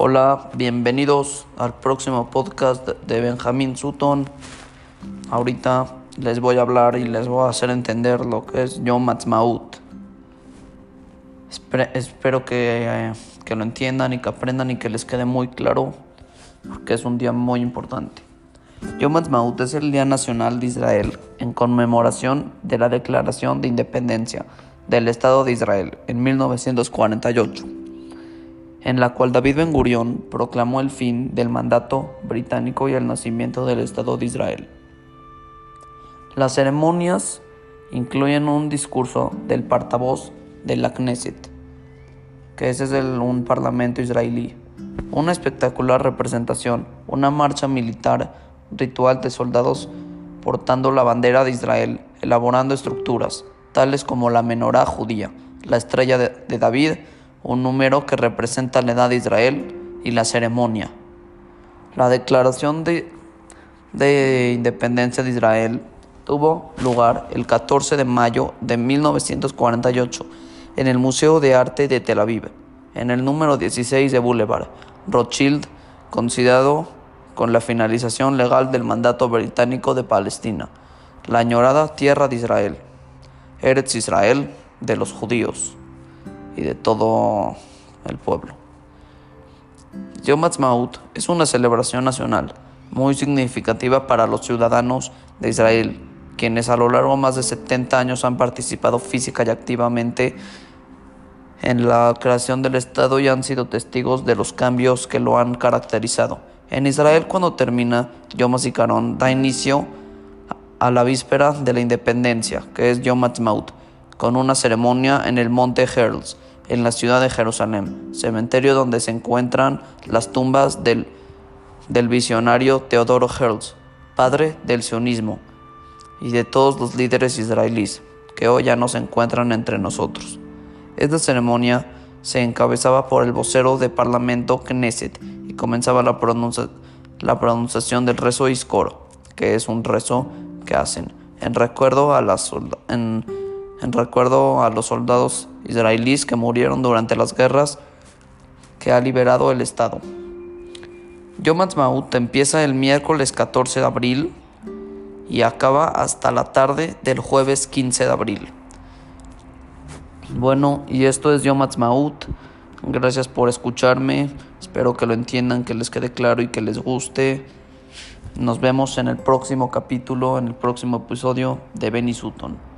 Hola, bienvenidos al próximo podcast de Benjamín Sutton. Ahorita les voy a hablar y les voy a hacer entender lo que es Yom Ha'atzmaut. espero que, eh, que lo entiendan y que aprendan y que les quede muy claro, porque es un día muy importante. Yom Ha'atzmaut es el Día Nacional de Israel en conmemoración de la Declaración de Independencia del Estado de Israel en 1948 en la cual David Ben Gurión proclamó el fin del mandato británico y el nacimiento del Estado de Israel. Las ceremonias incluyen un discurso del portavoz de la Knesset, que es un parlamento israelí, una espectacular representación, una marcha militar ritual de soldados portando la bandera de Israel, elaborando estructuras, tales como la menorá judía, la estrella de David, un número que representa la edad de Israel y la ceremonia. La declaración de, de, independencia de Israel tuvo lugar el 14 de mayo de 1948 en el Museo de Arte de Tel Aviv, en el número 16 de Boulevard Rothschild, considerado con la finalización legal del mandato británico de Palestina, la añorada tierra de Israel, Eretz Israel de los judíos y de todo el pueblo. Yom Ha'atzmaut es una celebración nacional muy significativa para los ciudadanos de Israel, quienes a lo largo de más de 70 años han participado física y activamente en la creación del Estado y han sido testigos de los cambios que lo han caracterizado. En Israel, cuando termina Yom HaZikaron, da inicio a la víspera de la independencia, que es Yom Ha'atzmaut, con una ceremonia en el monte Herzl, en la ciudad de Jerusalén, cementerio donde se encuentran las tumbas del, del visionario Teodoro Herzl, padre del sionismo, y de todos los líderes israelíes que hoy ya no se encuentran entre nosotros. Esta ceremonia se encabezaba por el vocero de Parlamento Knesset y comenzaba la, la pronunciación del rezo Iskoro, que es un rezo que hacen en recuerdo a las en, en recuerdo a los soldados israelíes que murieron durante las guerras que ha liberado el Estado. Yom Ha'atzmaut empieza el miércoles 14 de abril y acaba hasta la tarde del jueves 15 de abril. Bueno, y esto es Yom Ha'atzmaut. Gracias por escucharme. Espero que lo entiendan, que les quede claro y que les guste. Nos vemos en el próximo capítulo, en el próximo episodio de Benny Sutton.